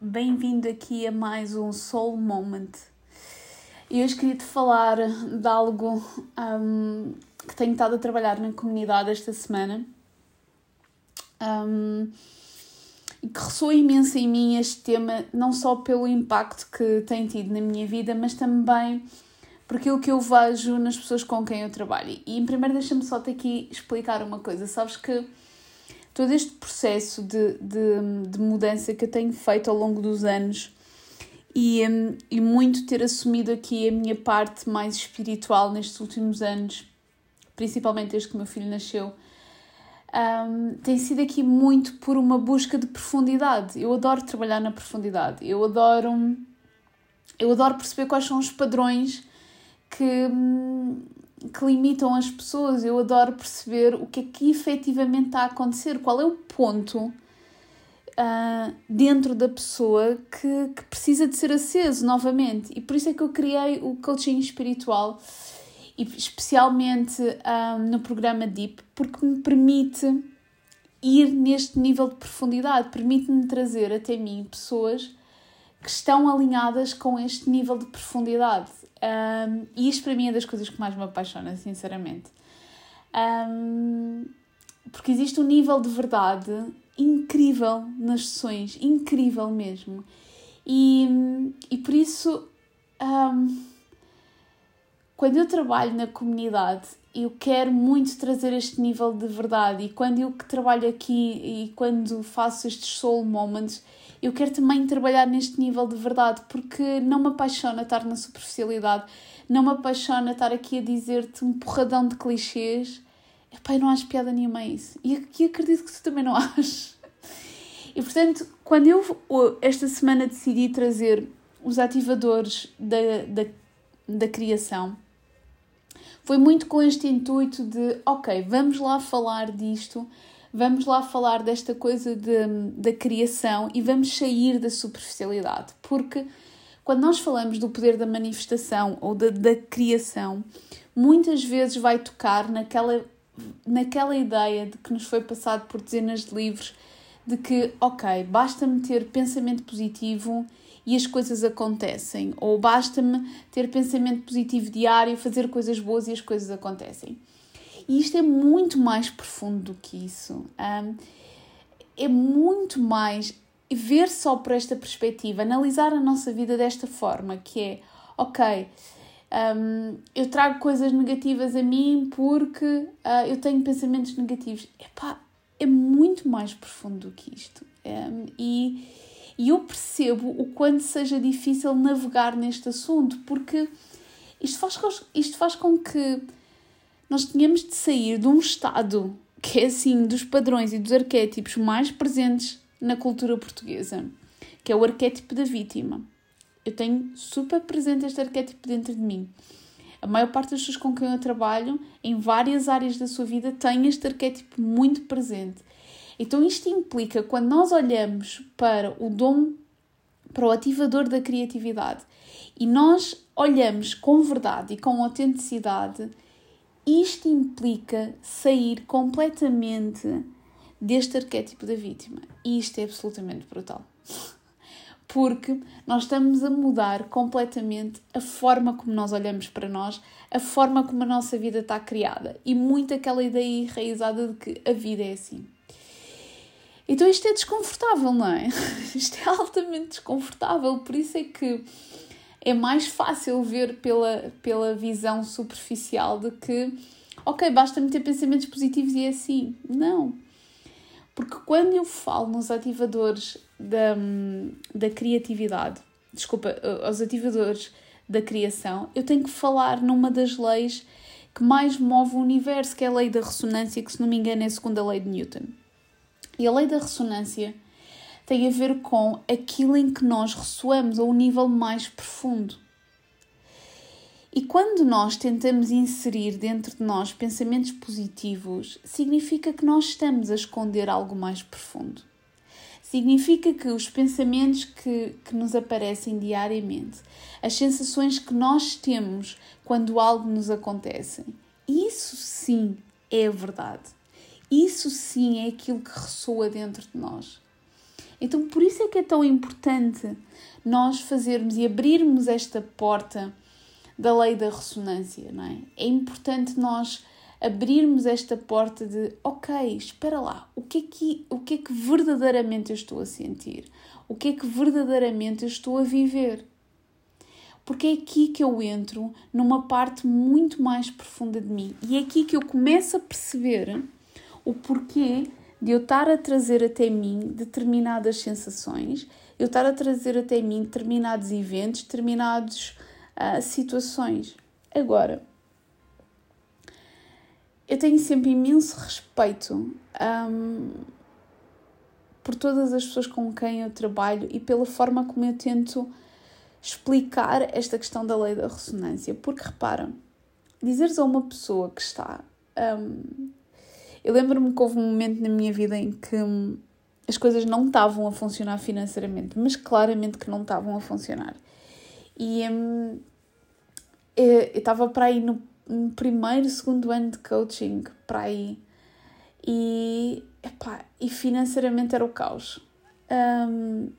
Bem-vindo aqui a mais um Soul Moment. E hoje queria te falar de algo um, que tenho estado a trabalhar na comunidade esta semana um, e que ressoa imenso em mim este tema, não só pelo impacto que tem tido na minha vida, mas também por aquilo que eu vejo nas pessoas com quem eu trabalho. E em primeiro deixa-me só te aqui explicar uma coisa. Sabes que todo este processo de, de, de mudança que eu tenho feito ao longo dos anos e, um, e muito ter assumido aqui a minha parte mais espiritual nestes últimos anos, principalmente desde que meu filho nasceu, um, tem sido aqui muito por uma busca de profundidade. Eu adoro trabalhar na profundidade. Eu adoro, eu adoro perceber quais são os padrões que, que limitam as pessoas. Eu adoro perceber o que é que efetivamente está a acontecer, qual é o ponto uh, dentro da pessoa que, que precisa de ser aceso novamente. E por isso é que eu criei o coaching espiritual, e especialmente uh, no programa Deep, porque me permite ir neste nível de profundidade, permite-me trazer até mim pessoas que estão alinhadas com este nível de profundidade. Um, e isto para mim é das coisas que mais me apaixona, sinceramente. Um, porque existe um nível de verdade incrível nas sessões, incrível mesmo. E, e por isso, um, quando eu trabalho na comunidade, eu quero muito trazer este nível de verdade. E quando eu que trabalho aqui e quando faço estes soul moments, eu quero também trabalhar neste nível de verdade, porque não me apaixona estar na superficialidade, não me apaixona estar aqui a dizer-te um porradão de clichês. Epá, eu não acho piada nenhuma a isso. E aqui acredito que tu também não achas. E portanto, quando eu esta semana decidi trazer os ativadores da, da, da criação, foi muito com este intuito de, ok, vamos lá falar disto, vamos lá falar desta coisa de, da criação e vamos sair da superficialidade. Porque quando nós falamos do poder da manifestação ou da, da criação, muitas vezes vai tocar naquela, naquela ideia de que nos foi passado por dezenas de livros de que, ok, basta-me ter pensamento positivo e as coisas acontecem, ou basta-me ter pensamento positivo diário, fazer coisas boas e as coisas acontecem. E isto é muito mais profundo do que isso. Um, é muito mais ver só por esta perspectiva, analisar a nossa vida desta forma, que é, ok, um, eu trago coisas negativas a mim porque uh, eu tenho pensamentos negativos. Epá, é muito mais profundo do que isto. Um, e, e eu percebo o quanto seja difícil navegar neste assunto, porque isto faz, isto faz com que nós tínhamos de sair de um estado que é assim dos padrões e dos arquétipos mais presentes na cultura portuguesa, que é o arquétipo da vítima. Eu tenho super presente este arquétipo dentro de mim. A maior parte das pessoas com quem eu trabalho, em várias áreas da sua vida, tem este arquétipo muito presente. Então, isto implica, quando nós olhamos para o dom, para o ativador da criatividade, e nós olhamos com verdade e com autenticidade, isto implica sair completamente deste arquétipo da vítima. E isto é absolutamente brutal. Porque nós estamos a mudar completamente a forma como nós olhamos para nós, a forma como a nossa vida está criada e muito aquela ideia enraizada de que a vida é assim. Então isto é desconfortável, não é? Isto é altamente desconfortável, por isso é que é mais fácil ver pela, pela visão superficial de que, ok, basta-me ter pensamentos positivos e é assim. Não. Porque quando eu falo nos ativadores da, da criatividade, desculpa, aos ativadores da criação, eu tenho que falar numa das leis que mais move o universo, que é a lei da ressonância, que se não me engano é a segunda lei de Newton. E a lei da ressonância tem a ver com aquilo em que nós ressoamos, a um nível mais profundo. E quando nós tentamos inserir dentro de nós pensamentos positivos, significa que nós estamos a esconder algo mais profundo. Significa que os pensamentos que, que nos aparecem diariamente, as sensações que nós temos quando algo nos acontece, isso sim é verdade. Isso sim é aquilo que ressoa dentro de nós. Então, por isso é que é tão importante nós fazermos e abrirmos esta porta da lei da ressonância, não é? É importante nós abrirmos esta porta de, ok, espera lá, o que é que, o que, é que verdadeiramente eu estou a sentir? O que é que verdadeiramente eu estou a viver? Porque é aqui que eu entro numa parte muito mais profunda de mim e é aqui que eu começo a perceber o porquê de eu estar a trazer até mim determinadas sensações, eu estar a trazer até mim determinados eventos, determinadas uh, situações. Agora, eu tenho sempre imenso respeito um, por todas as pessoas com quem eu trabalho e pela forma como eu tento explicar esta questão da lei da ressonância. Porque repara, dizeres a uma pessoa que está. Um, eu lembro-me que houve um momento na minha vida em que hum, as coisas não estavam a funcionar financeiramente, mas claramente que não estavam a funcionar. E hum, eu estava para aí no um primeiro, segundo ano de coaching para aí. E, epá, e financeiramente era o caos. Um,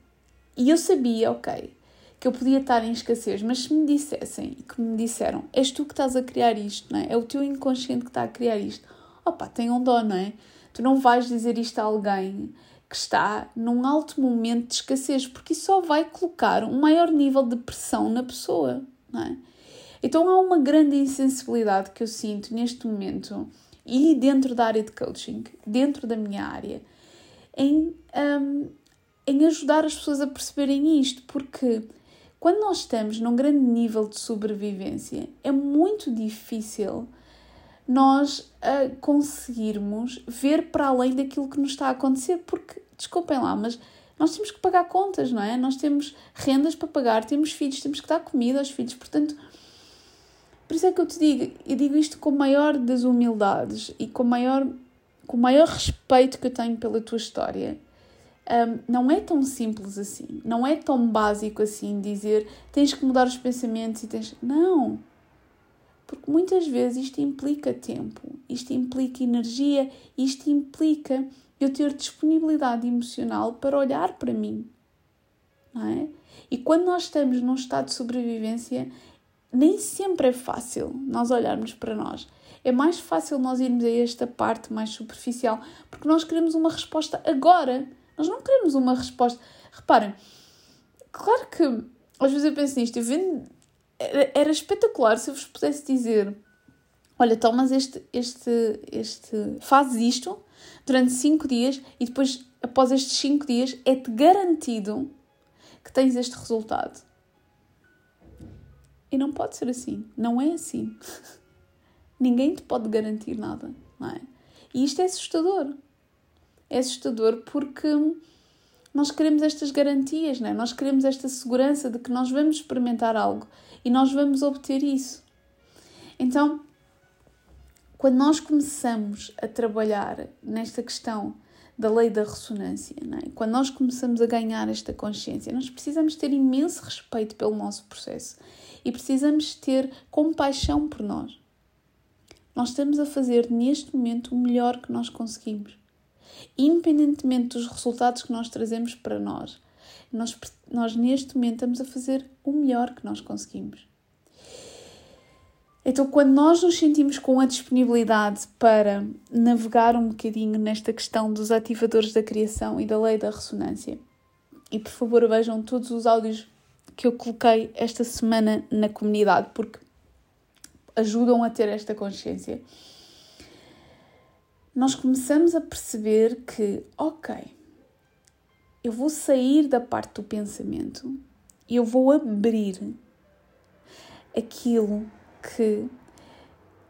e eu sabia, ok, que eu podia estar em escassez, mas se me dissessem, que me disseram, és tu que estás a criar isto, não é? É o teu inconsciente que está a criar isto. Opa, tem um dó, não é? Tu não vais dizer isto a alguém que está num alto momento de escassez, porque isso só vai colocar um maior nível de pressão na pessoa, não é? Então há uma grande insensibilidade que eu sinto neste momento e dentro da área de coaching, dentro da minha área, em, um, em ajudar as pessoas a perceberem isto, porque quando nós estamos num grande nível de sobrevivência, é muito difícil nós uh, conseguirmos ver para além daquilo que nos está a acontecer, porque, desculpem lá, mas nós temos que pagar contas, não é? Nós temos rendas para pagar, temos filhos, temos que dar comida aos filhos, portanto por isso é que eu te digo, eu digo isto com maior das humildades e com maior, com maior respeito que eu tenho pela tua história. Um, não é tão simples assim, não é tão básico assim dizer tens que mudar os pensamentos e tens. Não! Porque muitas vezes isto implica tempo, isto implica energia, isto implica eu ter disponibilidade emocional para olhar para mim. Não é? E quando nós estamos num estado de sobrevivência, nem sempre é fácil nós olharmos para nós. É mais fácil nós irmos a esta parte mais superficial porque nós queremos uma resposta agora. Nós não queremos uma resposta. Reparem, claro que às vezes eu penso nisto, eu vendo, era, espetacular se eu vos pudesse dizer: olha, tomas este, este, este, fazes isto durante 5 dias e depois, após estes 5 dias, é-te garantido que tens este resultado. E não pode ser assim. Não é assim. Ninguém te pode garantir nada, não é? E isto é assustador. É assustador porque nós queremos estas garantias, não é? Nós queremos esta segurança de que nós vamos experimentar algo e nós vamos obter isso. Então, quando nós começamos a trabalhar nesta questão da lei da ressonância, é? quando nós começamos a ganhar esta consciência, nós precisamos ter imenso respeito pelo nosso processo e precisamos ter compaixão por nós. Nós estamos a fazer neste momento o melhor que nós conseguimos. Independentemente dos resultados que nós trazemos para nós, nós, nós neste momento estamos a fazer o melhor que nós conseguimos. Então, quando nós nos sentimos com a disponibilidade para navegar um bocadinho nesta questão dos ativadores da criação e da lei da ressonância, e por favor vejam todos os áudios que eu coloquei esta semana na comunidade, porque ajudam a ter esta consciência. Nós começamos a perceber que, ok, eu vou sair da parte do pensamento e eu vou abrir aquilo que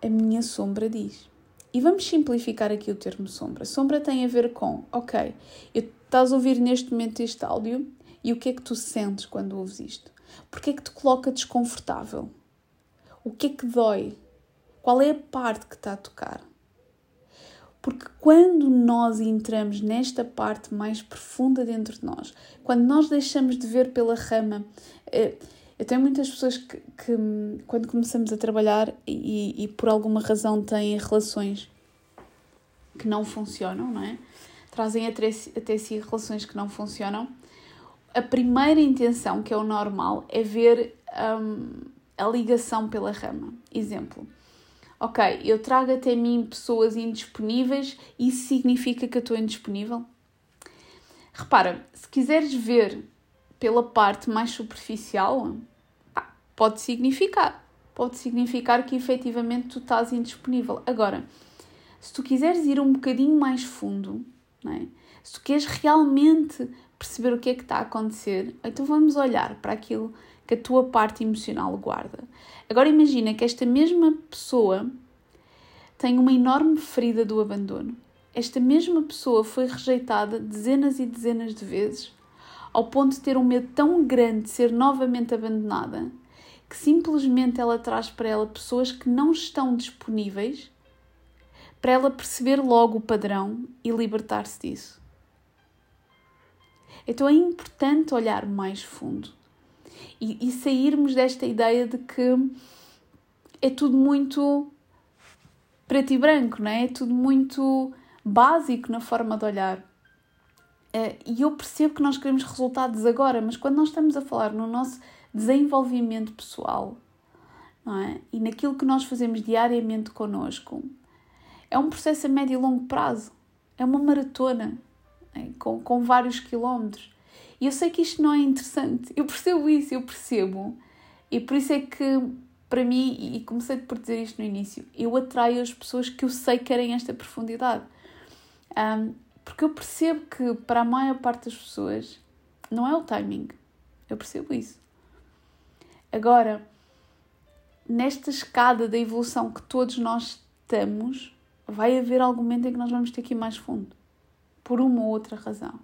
a minha sombra diz. E vamos simplificar aqui o termo sombra. Sombra tem a ver com, ok, eu estás a ouvir neste momento este áudio e o que é que tu sentes quando ouves isto? Porquê é que te coloca desconfortável? O que é que dói? Qual é a parte que está a tocar? Porque quando nós entramos nesta parte mais profunda dentro de nós, quando nós deixamos de ver pela rama, eh, eu tenho muitas pessoas que, que quando começamos a trabalhar e, e, por alguma razão têm relações que não funcionam, não é? Trazem até, até si relações que não funcionam. A primeira intenção, que é o normal, é ver um, a ligação pela rama. Exemplo ok, eu trago até mim pessoas indisponíveis, isso significa que eu estou indisponível? Repara, se quiseres ver pela parte mais superficial, pode significar. Pode significar que efetivamente tu estás indisponível. Agora, se tu quiseres ir um bocadinho mais fundo, é? se tu queres realmente perceber o que é que está a acontecer, então vamos olhar para aquilo que a tua parte emocional guarda. Agora imagina que esta mesma pessoa tem uma enorme ferida do abandono. Esta mesma pessoa foi rejeitada dezenas e dezenas de vezes, ao ponto de ter um medo tão grande de ser novamente abandonada, que simplesmente ela traz para ela pessoas que não estão disponíveis para ela perceber logo o padrão e libertar-se disso. Então é importante olhar mais fundo e, e sairmos desta ideia de que é tudo muito preto e branco, não é? É tudo muito básico na forma de olhar. Eh, e eu percebo que nós queremos resultados agora, mas quando nós estamos a falar no nosso desenvolvimento pessoal, não é? E naquilo que nós fazemos diariamente connosco, é um processo a médio e longo prazo. É uma maratona, é? com, com vários quilómetros. E eu sei que isto não é interessante. Eu percebo isso, eu percebo. E por isso é que, para mim, e comecei por dizer isto no início, eu atraio as pessoas que eu sei que querem esta profundidade. Um, porque eu percebo que, para a maior parte das pessoas, não é o timing. Eu percebo isso. Agora, nesta escada da evolução que todos nós estamos, vai haver algum momento em que nós vamos ter que ir mais fundo. Por uma ou outra razão.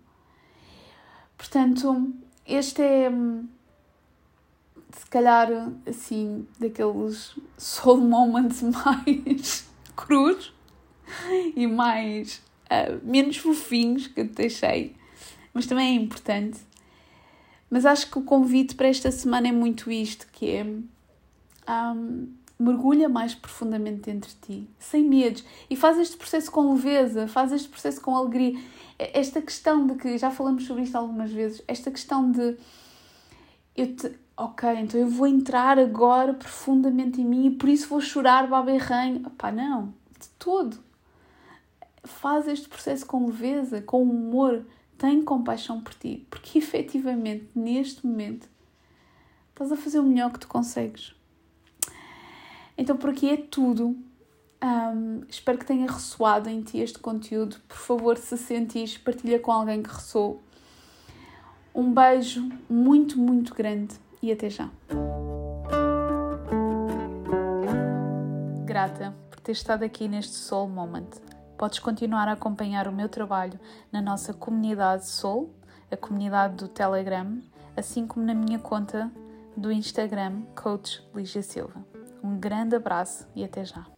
Portanto, este é se calhar assim daqueles soul moments mais cruz e mais uh, menos fofinhos que eu te deixei, mas também é importante. Mas acho que o convite para esta semana é muito isto, que é um, mergulha mais profundamente dentro de ti, sem medos, e faz este processo com leveza, faz este processo com alegria. Esta questão de que, já falamos sobre isto algumas vezes, esta questão de eu te, ok, então eu vou entrar agora profundamente em mim e por isso vou chorar baberranho. Pá, não, de todo. Faz este processo com leveza, com humor, tem compaixão por ti, porque efetivamente neste momento estás a fazer o melhor que tu consegues. Então por aqui é tudo. Um, espero que tenha ressoado em ti este conteúdo. Por favor, se sentires, partilha com alguém que ressoou. Um beijo muito, muito grande e até já. Grata por ter estado aqui neste Soul Moment. Podes continuar a acompanhar o meu trabalho na nossa comunidade Soul, a comunidade do Telegram, assim como na minha conta do Instagram, Coach Lígia Silva. Um grande abraço e até já!